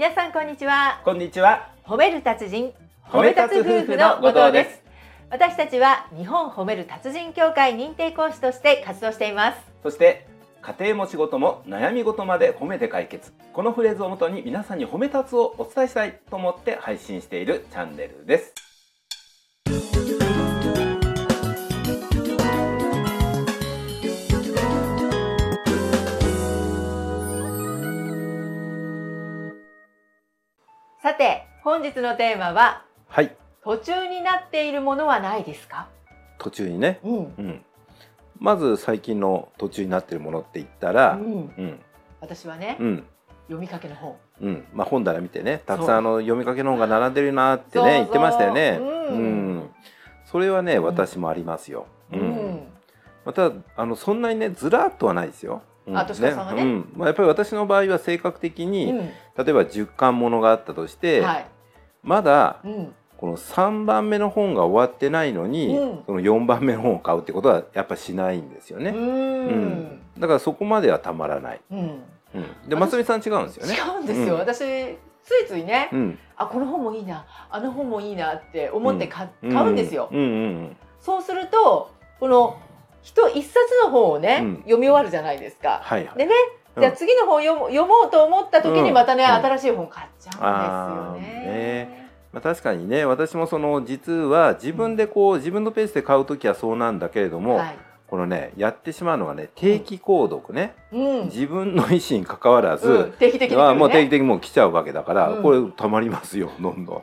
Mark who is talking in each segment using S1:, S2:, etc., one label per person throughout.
S1: 皆さんこんにちは
S2: こんにちは。
S1: 褒める達人
S2: 褒め立つ夫婦の後藤です
S1: 私たちは日本褒める達人協会認定講師として活動しています
S2: そして家庭も仕事も悩み事まで褒めて解決。このフレーズをもとに皆さんに褒め立つをお伝えしたいと思って配信しているチャンネルです。
S1: て本日のテーマは
S2: はい。
S1: 途中になっているものはないですか？
S2: 途中にね。
S1: うん、
S2: うん。まず最近の途中になっているものって言ったら、
S1: うん、
S2: うん、
S1: 私はね、
S2: うん。
S1: 読みかけの本。
S2: うん、まあ本棚見てねたくさんあの読みかけの本が並んでるなってね言ってましたよね。
S1: うん。
S2: それはね
S1: うん。
S2: 私もありますよ。
S1: う
S2: うん。
S1: ん、
S2: またあのそんなにねずらっとはないですよ。うん。
S1: あとしかさんはね。
S2: うん。まあ、やっぱり私の場合は性格的に、
S1: うん
S2: 例えば10巻ものがあったとして、
S1: はい、
S2: まだ
S1: うん、
S2: この3番目の本が終わってないのに、
S1: うん。
S2: その4番目の本を買うってことはやっぱしないんですよね。
S1: うん、
S2: うん。だからそこまではたまらない。
S1: うん、
S2: うん、で
S1: 私
S2: ますみさん違うんですよね。
S1: 違うんですよ、
S2: うん。
S1: 私ついついね、
S2: うん、
S1: あこの本もいいなあの本もいいなって思って買,、
S2: うん。
S1: 買うんですよ、
S2: うんうんうん
S1: そうするとこの人一冊の本をね、
S2: うん。
S1: 読み終わるじゃないですか。
S2: はいはい。
S1: でね、
S2: うん
S1: じゃあ次の本読も読もうと思った時にまたね、
S2: うん。
S1: 新しい本買っちゃうんですよね。
S2: ねまあ、確かにね私もその実は自分でこう自分のペースで買う時はそうなんだけれども、
S1: はい、
S2: このねやってしまうのがね定期購読ね、
S1: うん、
S2: 自分の意思に関わらず、
S1: うん、定期的にね。
S2: はもう定期的にもう来ちゃうわけだから、
S1: うん。
S2: これたまりますよどんどん。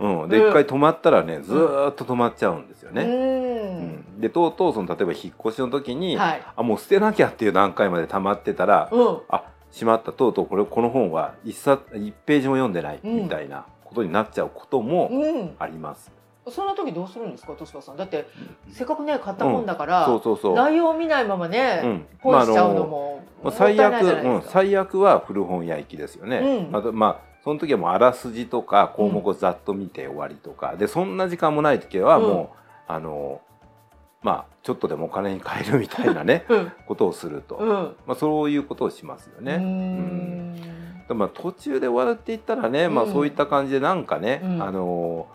S2: うん、で
S1: うん。
S2: 一回止まったらねずーっと止まっちゃうんですよ
S1: う
S2: ね。うん。
S1: ん、
S2: でとうとうその例えば引っ越しの時に、
S1: はい、
S2: あもう捨てなきゃっていう段階まで溜まってたら、
S1: うん、
S2: あしまったとうとうこれこの本は一冊一ページも読んでない
S1: うん。
S2: みたいなことになっちゃうことも
S1: うん、
S2: あります。
S1: そんな時どうするんですか、としばさん。だってせっかくね買った本だから、
S2: そうそうそう。
S1: 内容を見ないままね、
S2: うん。
S1: ポイしちゃうの
S2: ま
S1: も
S2: ああの最悪、
S1: もったいないじゃない
S2: うん
S1: ですか。
S2: 最悪は古本屋行きですよね。
S1: うん。
S2: またまあその時はもうあらすじとか項目をざっと見て終わりとか、でそんな時間もない時はもう、あのまあちょっとでもお金に換えるみたいなね
S1: うん、
S2: ことをすると、
S1: うん、
S2: まあそういうことをしますよ
S1: う
S2: ね。
S1: ん。
S2: でまあ途中で終わるって言ったらね、まあ
S1: うん
S2: そういった感じでなんかね、
S1: うん。
S2: あの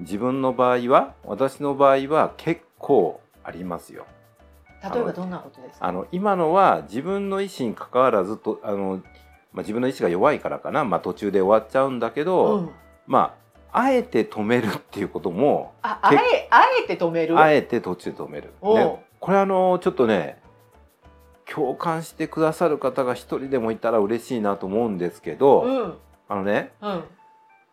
S2: 自分の場合は私の場合は結構ありますよ。
S1: 例えばどんなことですか？
S2: あの今のは自分の意思に関わらずとあの、まあ、自分の意思が弱いからかな、まあ、途中で終わっちゃうんだけど、
S1: うん、
S2: まああえて止めるっていうことも
S1: あ、あえあえて止める？
S2: あえて途中で止める、ね、これあのちょっとね共感してくださる方が一人でもいたら嬉しいなと思うんですけど、
S1: うん、
S2: あのね、
S1: うん、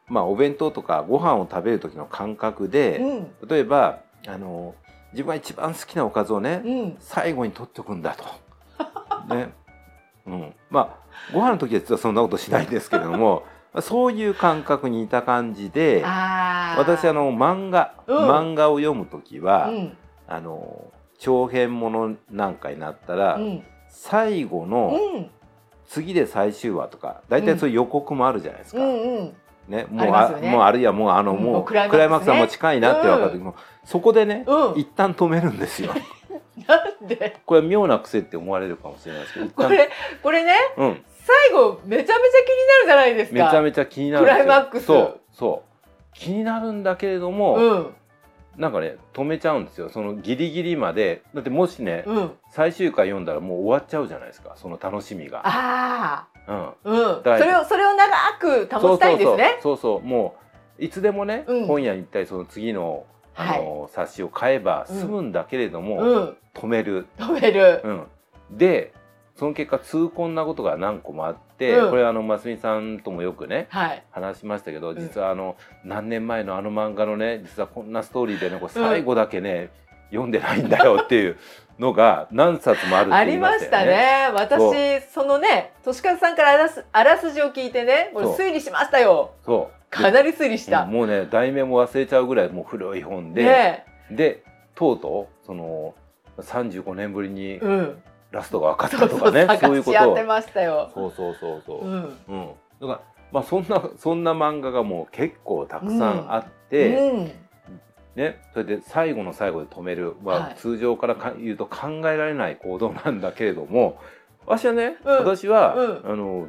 S2: まあ、お弁当とかご飯を食べる時の感覚で、
S1: うん、
S2: 例えばあの自分が一番好きなおかずをね、
S1: うん、
S2: 最後に取っておくんだと。ね。うん。まあ、ご飯の時は実はそんなことしないんですけれども、ま あそういう感覚にいた感じで。私あ、の漫画、
S1: うん。
S2: 漫画を読む時は、
S1: うん、
S2: あの長編ものなんかになったら、
S1: うん、
S2: 最後の
S1: うん、
S2: 次で最終話とか、大体そういう予告もあるじゃないですか。
S1: うん、うん、
S2: ね、
S1: あ
S2: もうあ
S1: ね。
S2: もうあるいはもうあの、
S1: うん。
S2: もう
S1: クライマックスね。
S2: クライマックスはもう近いなって分かる時も、そこでね、
S1: うん。
S2: 一旦止めるんですよ。
S1: なんで？
S2: これは妙な癖って思われるかもしれないですけど、
S1: これ、これね、
S2: うん、
S1: 最後めちゃめちゃ気になるじゃないですか。
S2: めちゃめちゃ気になる
S1: クライマックス。
S2: そうそう。気になるんだけれども、
S1: うん、
S2: なんかね止めちゃうんですよ。そのギリギリまで。だってもしね、
S1: うん。
S2: 最終回読んだらもう終わっちゃうじゃないですか。その楽しみが、
S1: あ
S2: うん、
S1: あ、うん。それを、それを長く保ちたいんですね。
S2: そうそうもういつでもね、
S1: うん。
S2: 本屋に行ったりその次のあの、冊子を買えば済むんだけれども、
S1: うん、
S2: 止める、
S1: 止める。
S2: うん、でその結果痛恨なことが何個もあって、
S1: うん
S2: これあのますみさんともよくね
S1: はい。
S2: 話しましたけど
S1: ん
S2: 実はあの、何年前のあの漫画のね実はこんなストーリーでねこれ最後だけね、読んでないんだよっていうのが何冊もあるって
S1: あ
S2: 言い
S1: りました
S2: ましたよね。
S1: ね。私、そのね、としかずさんからあらす、あらすじを聞いてね、これ推理しましたよ。
S2: そう
S1: かなり推理した。
S2: もうね題名も忘れちゃうぐらいもう古い本で、
S1: ね
S2: でとうとうその35年ぶりに
S1: うん。
S2: ラストが分かったとかね、そう
S1: 探
S2: いうことを
S1: し合ってましたよ。
S2: そうそうそうそう、
S1: うん。
S2: うん、だからまあそんなそんな漫画がもう結構たくさんあって、
S1: うん。
S2: ね、それで最後の最後で止めるは、
S1: はい
S2: 通常からか言うと考えられない行動なんだけれども私はね、
S1: うん
S2: 私は、
S1: うん
S2: あの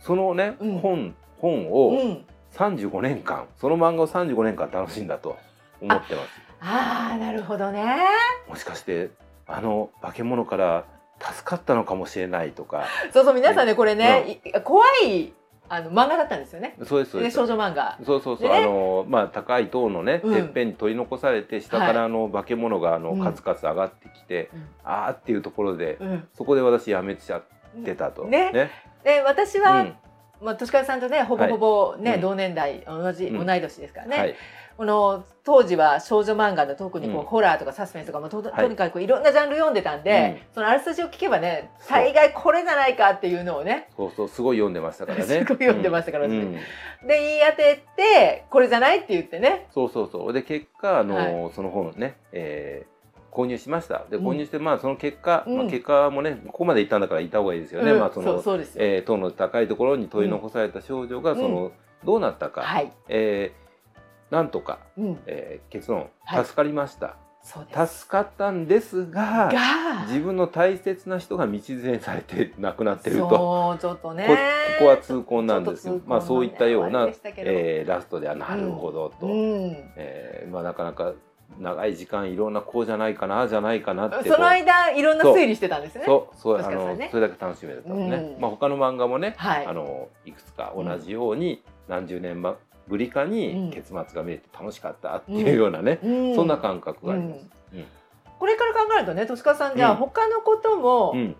S2: そのね、
S1: うん
S2: 本本
S1: う
S2: を
S1: ん。
S2: 35年間その漫画を35年間楽しんだと思ってます
S1: ああなるほどね。
S2: もしかしてあの化け物から助かったのかもしれないとか。
S1: そうそう皆さんねこれね、い怖いあの漫画だったんですよね。
S2: そうです
S1: 少女漫画。
S2: そうそうそう、
S1: でね。
S2: あのまあ高い塔のね、
S1: うん。
S2: てっぺんに取り残されて下からあの化け物があの、
S1: うん。
S2: カツカツ上がってきて、
S1: うん。
S2: あーっていうところで、
S1: うん。
S2: そこで私やめちゃってたと。
S1: ね。
S2: ね。
S1: で私は、
S2: うん。
S1: まあとしかさんとねほぼほぼね、
S2: うん。
S1: 同年代同じ、
S2: うん。
S1: 同い年ですからね。
S2: はい
S1: この当時は少女漫画の特にこう、
S2: うん。
S1: ホラーとかサスペンスとかもととにかくいろんなジャンル読んでたんで、そのあらすじを聞けばね大概これじゃないかっていうのをね
S2: そうそうすごい読んでましたからね。
S1: すごい読んでましたからね。
S2: うん。うん。
S1: で言い当ててこれじゃないって言ってね。
S2: そうそうそう。で結果あの、
S1: は
S2: その本ね、えー購入しました。で
S1: うん。
S2: 購入して、まあその結果、
S1: うん。
S2: まあ、結果もねここまで行ったんだから行った方がいいですよね、
S1: うん。
S2: まあその
S1: そ
S2: えー塔の高いところに取り残された少女が、
S1: うん。
S2: そのどうなったか、
S1: はい、
S2: えーなんとか、
S1: うん、
S2: えー結論
S1: はい。
S2: 助かりました、助かったんですが
S1: が。
S2: 自分の大切な人が道連れにされて亡くなってると。
S1: ちょっとね。
S2: こここは痛恨なんです
S1: ちょっと痛恨
S2: まあそういったようなえーラストではなるほどと、
S1: うん。
S2: えーまあ、なかなか長い時間いろんなこうじゃないかなああじゃないかなって
S1: その間いろんな推理してたんですね。
S2: そう
S1: そうね。
S2: のそれだけ楽しめたとね、
S1: うん。
S2: まあ、他の漫画もね、
S1: はい。
S2: あのいくつか同じように何十年ぶりか
S1: うん。
S2: に結末が見れて楽しかったっていうようなね、
S1: うん。
S2: そんな感覚があります。うん。
S1: これから考えるとねとしかさんじゃあ
S2: うん
S1: 他のことも
S2: うん。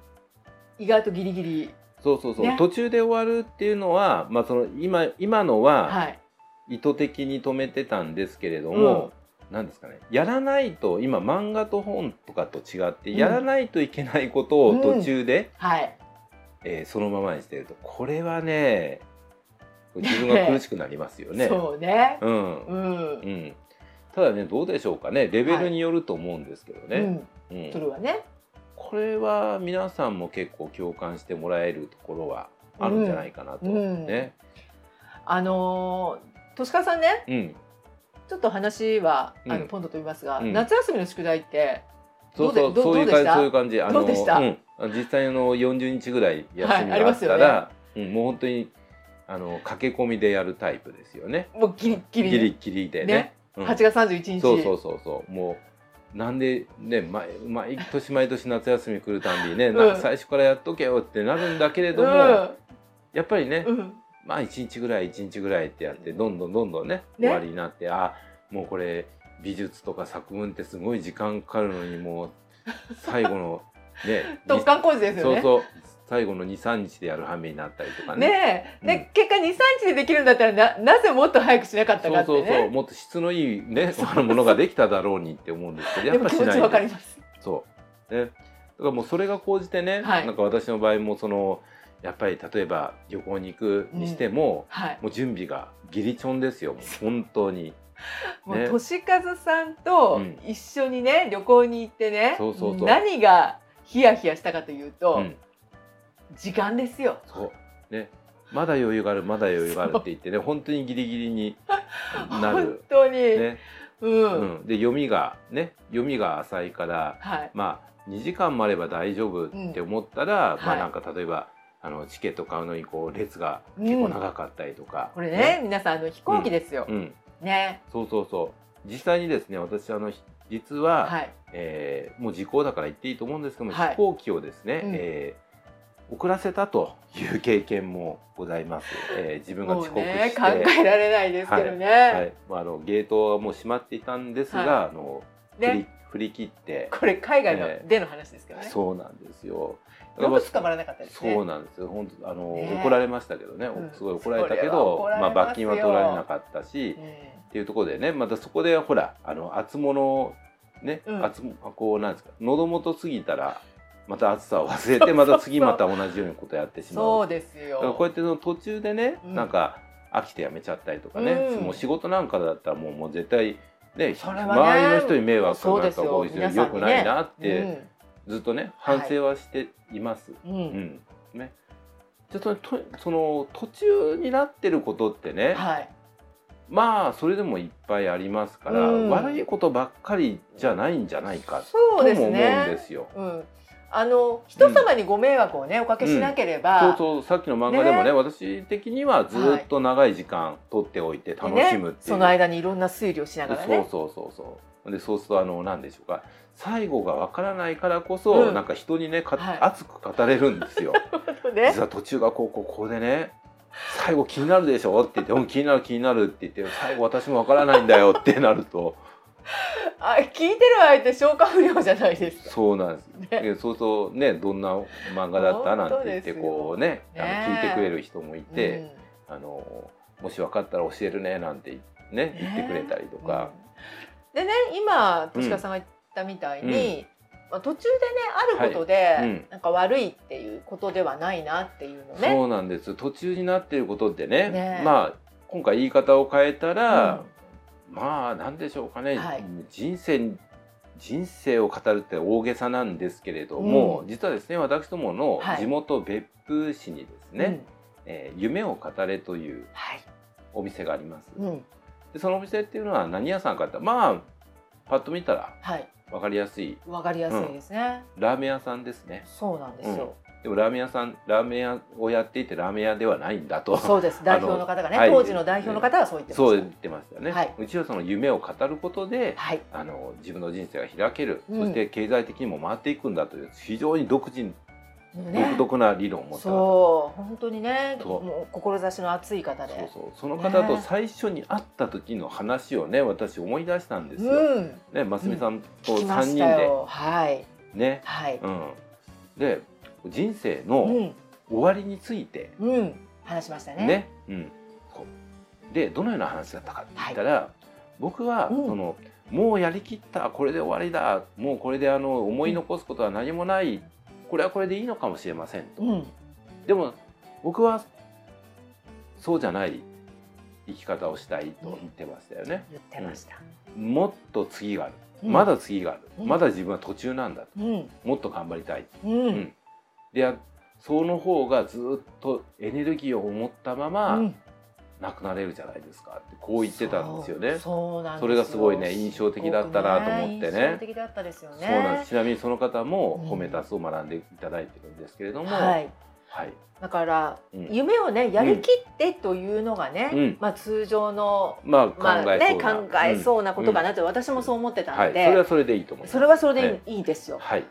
S1: 意外とギリギリ、
S2: そうそうそう、
S1: ね。
S2: 途中で終わるっていうのは、まあ、その今今のは
S1: はい。
S2: 意図的に止めてたんですけれども、なんですかね。やらないと今漫画と本とかと違って、
S1: うん。
S2: やらないといけないことを途中で、
S1: はい。
S2: えーそのままにしてると。これはね自分が苦しくなりますよね。
S1: そうね。
S2: うん。
S1: うん、
S2: うん、ただねどうでしょうかね。レベルによると思うんですけどね、
S1: うん。
S2: うん。
S1: それはね。
S2: これは皆さんも結構共感してもらえるところはあるんじゃないかなと、
S1: うん。
S2: ね。
S1: あのーとしかさんね。
S2: うん、
S1: ちょっと話は、あ
S2: うん。
S1: のポンドと言いますが、
S2: うん。
S1: 夏休みの宿題って
S2: そうそう。
S1: どう
S2: そういう感じ
S1: でどうでした？
S2: そういう感じ。あ
S1: どうでした？
S2: うん、実際の40日ぐらい休みがあったら、
S1: ますよ
S2: うん、もう本当にあの駆け込みでやるタイプですよね。
S1: もうギリギリ
S2: ギリギリでね。
S1: ね。
S2: うん。
S1: 8月31日。
S2: そうそうそうそう。もうなんでね毎毎年毎年夏休み来るたんびにね、な
S1: うん
S2: 最初からやっとけよってなるんだけれども、やっぱりね、
S1: うん。うん
S2: まあ1日ぐらい1日ぐらいってやってどんどんどんどんね
S1: ね。
S2: 終わりになってあもうこれ美術とか作文ってすごい時間かかるのにもう最後のね
S1: 突貫工事ですよね。
S2: そうそう最後の23日でやる羽目になったりとかね。
S1: ねえ、で
S2: うん。
S1: 結果23日でできるんだったらななぜもっと早くしなかったか
S2: そう
S1: ってね。
S2: そうそう。もっと質のいいねあのものができただろうにって思うんですけど や
S1: で
S2: っぱしない
S1: も気持ちわかります。
S2: そう。ね。だからもうそれが高じてね、
S1: はい。
S2: なんか私の場合もそのやっぱり例えば旅行に行くにしても、
S1: はい。
S2: もう準備がギリチョンですよ。本当に。
S1: もう
S2: ね。
S1: 俊和さんと
S2: うん。
S1: 一緒にね旅行に行ってね
S2: そうそうそう。
S1: 何がヒヤヒヤしたかというと、
S2: うん
S1: 時間ですよ。
S2: そう。ね。まだ余裕があるまだ余裕があるって言ってね本当にギリギリに な
S1: 本
S2: る。
S1: 当に、
S2: ね。
S1: うん、
S2: うん、で読みがね読みが浅いから
S1: はい。
S2: まあ2時間もあれば大丈夫って思ったら、
S1: ん。はい。
S2: まあなんか例えばあのチケット買うのにこう列が結構長かったりとか、
S1: これね皆さんあの飛行機ですよ、
S2: うん、
S1: ね。
S2: そうそうそう。実際にですね私あのひ実は、
S1: はい。
S2: えーもう時効だから言っていいと思うんですけども、
S1: はい。
S2: 飛行機をですね、
S1: うん。
S2: えー遅らせたという経験もございます、えー 自分が
S1: も
S2: 遅刻して、
S1: 考えられないですけどね、
S2: はい。まあ、あのゲートはもう閉まっていたんですが、
S1: は
S2: あの振り
S1: ね
S2: 振り切って、
S1: これ海外の
S2: ええ
S1: での話ですけどね、
S2: そうなんですよ。
S1: よく捕まらなかったですね。
S2: そうなんですよ。本当あの、
S1: ね。
S2: 怒られましたけどね、
S1: うん。
S2: すごい怒られたけど、まあ罰金は取られなかったし、
S1: うん
S2: っていうところでね、またそこでほらあの厚物ね、
S1: うん。
S2: 厚もこうなんですか、喉元過ぎたらまた暑さを忘れて また次また同じようなことやってしまう。
S1: そうです
S2: だから
S1: よ
S2: こうやってその途中でね、
S1: うん。
S2: なんか飽きてやめちゃったりとかね、
S1: うん。
S2: もう仕事なんかだったらもうもう絶対ね
S1: ね
S2: 周りの人に迷惑かこういう
S1: 皆さんにね
S2: 良くないなって、ずっとね反省はしています。
S1: うん。う
S2: うん。んね、ちょっとねとその途中になってることってね、
S1: はい。
S2: まあそれでもいっぱいありますから、
S1: うん。
S2: 悪いことばっかりじゃないんじゃないかと
S1: そう
S2: も思うん
S1: ですね
S2: ですよ。
S1: うん、あの人様にご迷惑をね、おかけしなければ、
S2: そうそうさっきの漫画でもね
S1: ね。
S2: 私的にはずっと長い時間取っておいて楽
S1: で
S2: しむっていう、
S1: その間にいろんな推理をしながらね。
S2: そうそうそうそう。でそうするとあの何でしょうか。最後がわからないからこそ、
S1: うん。
S2: なんか人にねか、
S1: はい。
S2: 熱く語れるんですよ。
S1: ね。
S2: 実は途中がこうこうこうでね最後気になるでしょって言って「うん気になる気になる」って言って「最後私もわからないんだよ」ってなると
S1: あ聞いてる相手消化不良じゃないですか。
S2: そうなんです。
S1: ね。
S2: でそうするとねどんな漫画だったなんて言ってこうねあの
S1: ね。
S2: 聞いてくれる人もいて、
S1: うん。
S2: あのもし分かったら教えるねなんてね言ってくれたりとか、
S1: うん。でね今としかさんが言ったみたいに、まあ、途中でねあることで、
S2: はい。うん。
S1: なんか悪いっていうことではないなっていうのね。
S2: そうなんです。途中になっていることってね
S1: ね。
S2: まあ今回言い方を変えたら、まあなんでしょうかね、
S1: はい
S2: 人生人生を語るって大げさなんですけれども、
S1: うん
S2: 実はですね私どもの
S1: はい
S2: 地元別府市にですね、
S1: うん
S2: えー夢を語れという
S1: はい。
S2: お店があります。
S1: うん。
S2: でそのお店っていうのは何屋さんかってまあパッと見たら
S1: はい。
S2: 分かりやすい
S1: わかりやすいですね。
S2: ラーメン屋さんですね。
S1: そうなんですよ。
S2: でもラーメン屋さんラーメン屋をやっていてラーメン屋ではないんだと
S1: そうです。代表の方がね、
S2: はい
S1: 当時の代表の方はそう言ってました。
S2: そう言ってましたよね、
S1: はいう
S2: ちはその夢を語ることで
S1: はい。
S2: あの自分の人生が開ける、
S1: うん
S2: そして経済的にも回っていくんだという非常に独自、
S1: ね
S2: 独特な理論を持った方
S1: そう本当にね、もう志の熱い方で。
S2: そうそうその方と最初に会った時の話をね私思い出したんですよ。
S1: うん。
S2: ねますみさんと
S1: 聞きま
S2: 3人で。
S1: はい。
S2: ね、
S1: はい。
S2: うん、で人生
S1: う
S2: の
S1: ん。
S2: 終わりについて
S1: うん。話しましたね。
S2: ね、うん、でどのような話だったかって言ったら、僕は、
S1: うん
S2: そのもうやりきったこれで終わりだもうこれであの思い残すことは何もない、これはこれでいいのかもしれませんと。
S1: うん。
S2: でも僕はそうじゃない生き方をしたいと言ってましたよね。
S1: 言ってました。
S2: もっと次がある、
S1: うん
S2: まだ次がある、
S1: うん
S2: まだ自分は途中なんだ
S1: うん。
S2: もっと頑張りたい。
S1: う。
S2: うんんでやその方がずっとエネルギーを持ったまま、
S1: うん。
S2: なくなれるじゃないですか。ってこう言ってたんですよね。
S1: そうそうなんですよ。
S2: それがすごいね印象的だったなと思ってね。
S1: すごく印象的だったですよね。
S2: そうなんです。ちなみにその方も
S1: うん。
S2: 褒めたつを学んでいただいてるんですけれども、
S1: はい。
S2: はい。
S1: だから、
S2: うん。
S1: 夢をねやりきってというのがね、
S2: うん。
S1: まあ通常の
S2: まあ考
S1: まあ
S2: えそうな、
S1: ね考えそうなことかなって私もそう思ってたので、
S2: はい、それはそれでいいと思います。
S1: それはそれでいい,、ですよ。
S2: はい、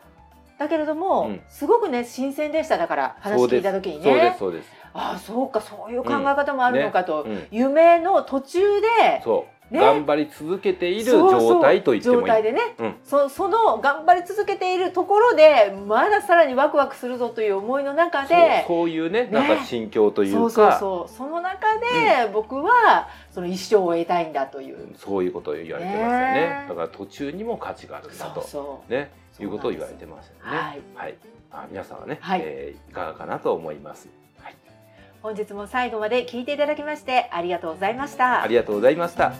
S1: だけれども、
S2: うん。
S1: すごくね新鮮でしただから話聞いた時に
S2: そうで
S1: ね
S2: すそうです。
S1: ああそうかそういう考え方もあるのかと、
S2: うん、
S1: 夢の途中でね。
S2: 頑張り続けている状態と言ってもいい。
S1: 状態でね、
S2: うん。
S1: そその頑張り続けているところでまださらにワクワクするぞという思いの中
S2: そう
S1: で
S2: そういうね
S1: ね。
S2: なんか心境というか。
S1: そうそうそう。その中で僕はその一生を得たいんだという、
S2: そういうことを言われてますよね
S1: ね
S2: だから途中にも価値があるん。だ
S1: そう
S2: と
S1: そう
S2: ね
S1: そう
S2: いうことを言われてましたよね。
S1: はい
S2: はい。あ皆さんはね、
S1: はい
S2: えーいかがかなと思います。はい。
S1: 本日も最後まで聞いていただきましてありがとうございました
S2: ありがとうございました。